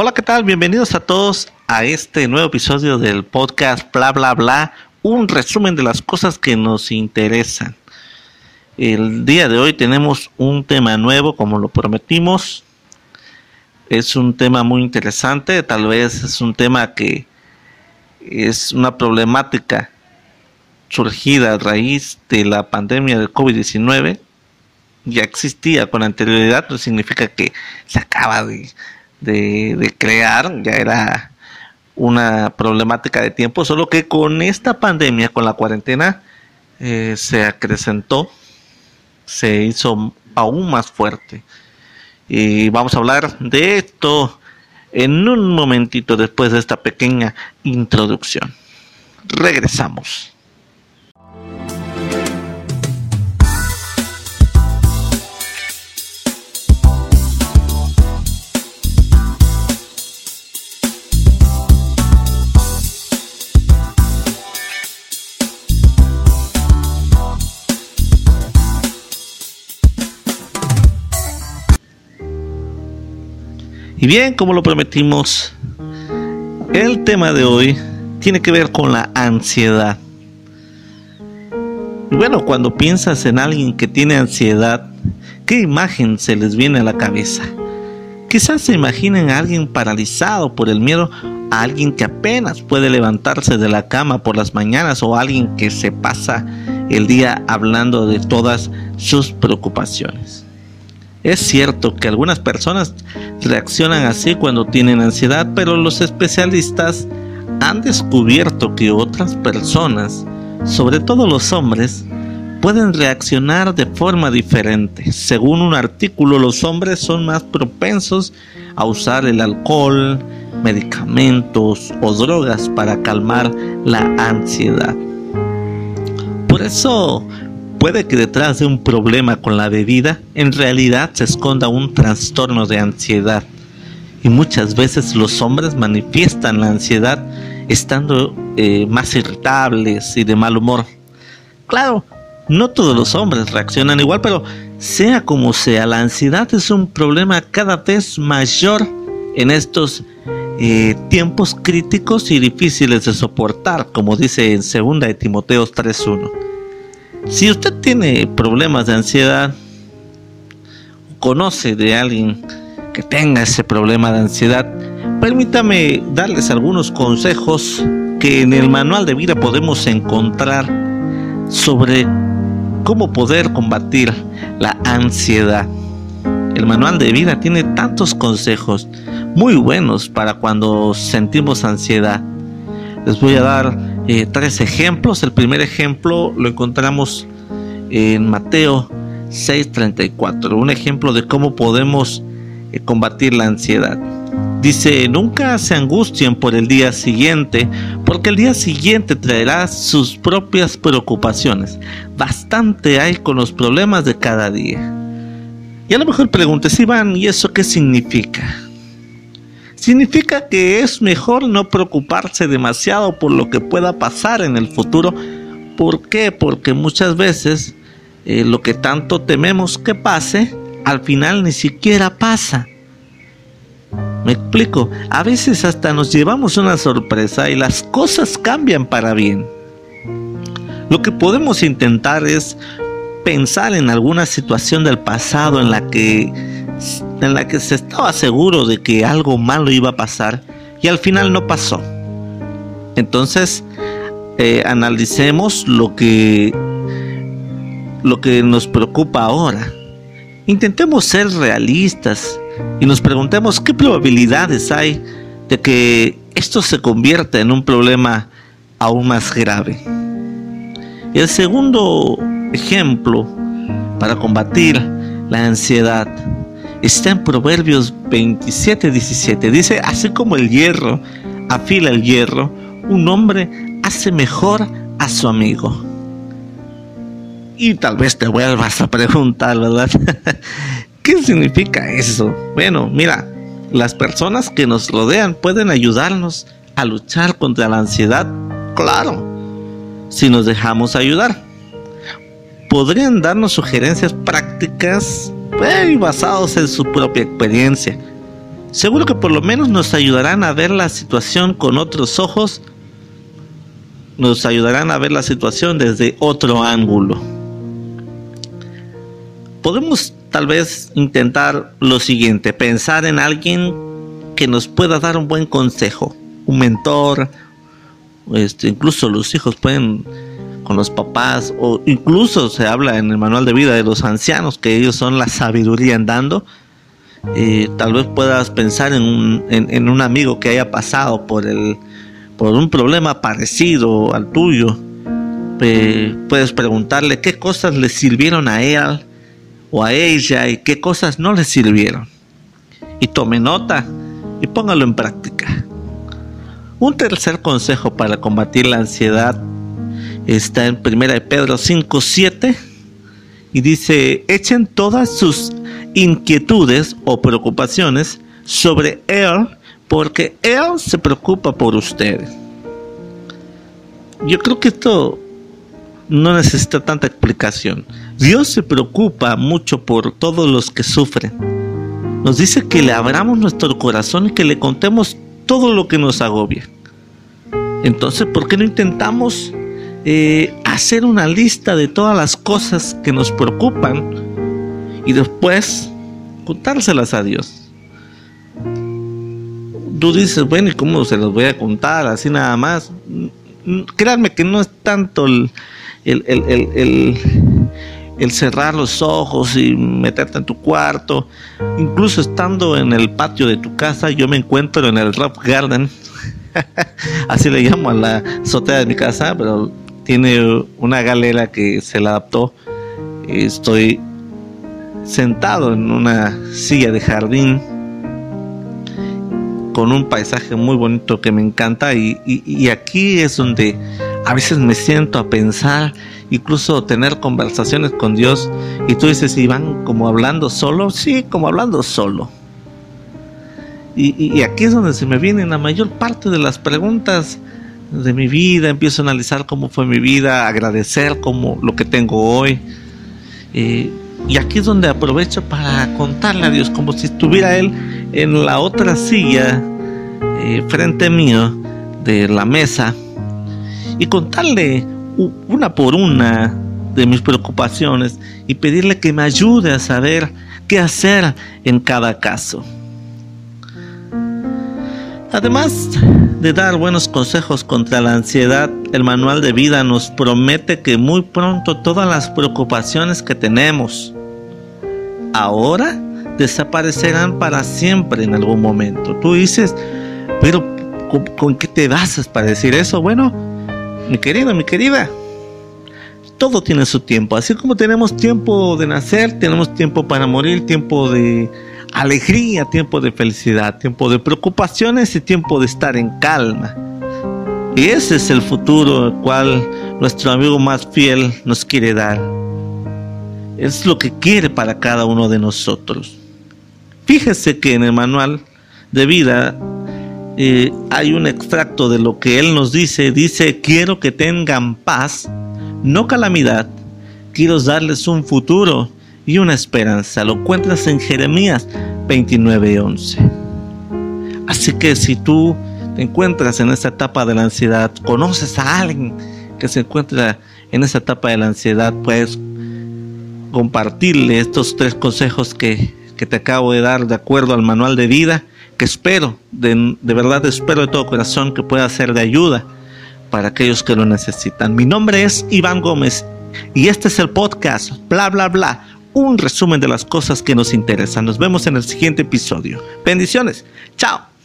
Hola, ¿qué tal? Bienvenidos a todos a este nuevo episodio del podcast Bla Bla Bla, un resumen de las cosas que nos interesan. El día de hoy tenemos un tema nuevo, como lo prometimos. Es un tema muy interesante, tal vez es un tema que es una problemática surgida a raíz de la pandemia del COVID-19. Ya existía con anterioridad, no significa que se acaba de de, crear, ya era una problemática de tiempo, solo que con esta pandemia, con la cuarentena, eh, se acrecentó, se hizo aún más fuerte. Y vamos a hablar de esto en un momentito después de esta pequeña introducción. Regresamos. Y bien, como lo prometimos, el tema de hoy tiene que ver con la ansiedad. Y bueno, cuando piensas en alguien que tiene ansiedad, ¿qué imagen se les viene a la cabeza? Quizás se imaginen a alguien paralizado por el miedo, a alguien que apenas puede levantarse de la cama por las mañanas o a alguien que se pasa el día hablando de todas sus preocupaciones. Es cierto que algunas personas reaccionan así cuando tienen ansiedad, pero los especialistas han descubierto que otras personas, sobre todo los hombres, pueden reaccionar de forma diferente. Según un artículo, los hombres son más propensos a usar el alcohol, medicamentos o drogas para calmar la ansiedad. Por eso Puede que detrás de un problema con la bebida en realidad se esconda un trastorno de ansiedad. Y muchas veces los hombres manifiestan la ansiedad estando eh, más irritables y de mal humor. Claro, no todos los hombres reaccionan igual, pero sea como sea, la ansiedad es un problema cada vez mayor en estos eh, tiempos críticos y difíciles de soportar, como dice en 2 de Timoteo 3.1. Si usted tiene problemas de ansiedad, conoce de alguien que tenga ese problema de ansiedad, permítame darles algunos consejos que en el manual de vida podemos encontrar sobre cómo poder combatir la ansiedad. El manual de vida tiene tantos consejos muy buenos para cuando sentimos ansiedad. Les voy a dar eh, tres ejemplos. El primer ejemplo lo encontramos en Mateo 6:34, un ejemplo de cómo podemos eh, combatir la ansiedad. Dice, nunca se angustien por el día siguiente, porque el día siguiente traerá sus propias preocupaciones. Bastante hay con los problemas de cada día. Y a lo mejor preguntes, Iván, ¿y eso qué significa? Significa que es mejor no preocuparse demasiado por lo que pueda pasar en el futuro. ¿Por qué? Porque muchas veces eh, lo que tanto tememos que pase, al final ni siquiera pasa. Me explico, a veces hasta nos llevamos una sorpresa y las cosas cambian para bien. Lo que podemos intentar es pensar en alguna situación del pasado en la que en la que se estaba seguro de que algo malo iba a pasar y al final no pasó. Entonces, eh, analicemos lo que, lo que nos preocupa ahora. Intentemos ser realistas y nos preguntemos qué probabilidades hay de que esto se convierta en un problema aún más grave. El segundo ejemplo para combatir la ansiedad está en Proverbios 27, 17. Dice, así como el hierro afila el hierro, un hombre hace mejor a su amigo. Y tal vez te vuelvas a preguntar, ¿verdad? ¿Qué significa eso? Bueno, mira, las personas que nos rodean pueden ayudarnos a luchar contra la ansiedad, claro, si nos dejamos ayudar. Podrían darnos sugerencias prácticas basados en su propia experiencia. seguro que por lo menos nos ayudarán a ver la situación con otros ojos, nos ayudarán a ver la situación desde otro ángulo. Podemos tal vez intentar lo siguiente, pensar en alguien que nos pueda dar un buen consejo, un mentor, este, incluso los hijos pueden con los papás, o incluso se habla en el manual de vida de los ancianos, que ellos son la sabiduría andando. Eh, tal vez puedas pensar en un, en, un amigo que haya pasado por, el, por un problema parecido al tuyo. puedes preguntarle qué cosas le sirvieron a él o a ella y qué cosas no le sirvieron. Y tome nota y póngalo en práctica. Un tercer consejo para combatir la ansiedad está en 1 Pedro 5:7 y dice, echen todas sus inquietudes o preocupaciones sobre Él, porque Él se preocupa por ustedes. Yo creo que esto no necesita tanta explicación. Dios se preocupa mucho por todos los que sufren. Nos dice que le abramos nuestro corazón y que le contemos todo lo que nos agobia. Entonces, ¿por qué no intentamos eh, hacer una lista de todas las cosas que nos preocupan y después contárselas a Dios. Tú dices, bueno, ¿y cómo se los voy a contar? Así nada más. Créanme que no es tanto el, el, el, cerrar los ojos y meterte en tu cuarto. Incluso estando en el patio de tu casa, yo me encuentro en el Rock Garden. Así le llamo a la azotea de mi casa, pero tiene una galera que se la adaptó. Estoy sentado en una silla de jardín con un paisaje muy bonito que me encanta y, aquí es donde a veces me siento a pensar, incluso tener conversaciones con Dios y tú dices, ¿y van como hablando solo? Sí, como hablando solo. Y, y, aquí es donde se me vienen la mayor parte de las preguntas de mi vida, empiezo a analizar cómo fue mi vida, agradecer como lo que tengo hoy. Eh, y aquí es donde aprovecho para contarle a Dios como si estuviera Él en la otra silla eh, frente mío de la mesa y contarle una por una de mis preocupaciones y pedirle que me ayude a saber qué hacer en cada caso. Además de dar buenos consejos contra la ansiedad, el manual de vida nos promete que muy pronto todas las preocupaciones que tenemos ahora desaparecerán para siempre en algún momento. Tú dices, pero ¿con, qué te basas para decir eso? Bueno, mi querido, mi querida, todo tiene su tiempo. Así como tenemos tiempo de nacer, tenemos tiempo para morir, tiempo de alegría, tiempo de felicidad, tiempo de preocupaciones y tiempo de estar en calma. Y ese es el futuro al cual nuestro amigo más fiel nos quiere dar. Es lo que quiere para cada uno de nosotros. Fíjese que en el manual de vida eh, hay un extracto de lo que él nos dice. Dice, quiero que tengan paz, no calamidad. Quiero darles un futuro y una esperanza. Lo encuentras en Jeremías 29:11. Así que si tú te encuentras en esta etapa de la ansiedad, conoces a alguien que se encuentra en esa etapa de la ansiedad, puedes compartirle estos tres consejos que, que te acabo de dar de acuerdo al manual de vida, que espero, de, de verdad espero de todo corazón que pueda ser de ayuda para aquellos que lo necesitan. Mi nombre es Iván Gómez y este es el podcast, bla, bla, bla un resumen de las cosas que nos interesan. Nos vemos en el siguiente episodio. Bendiciones. Chao.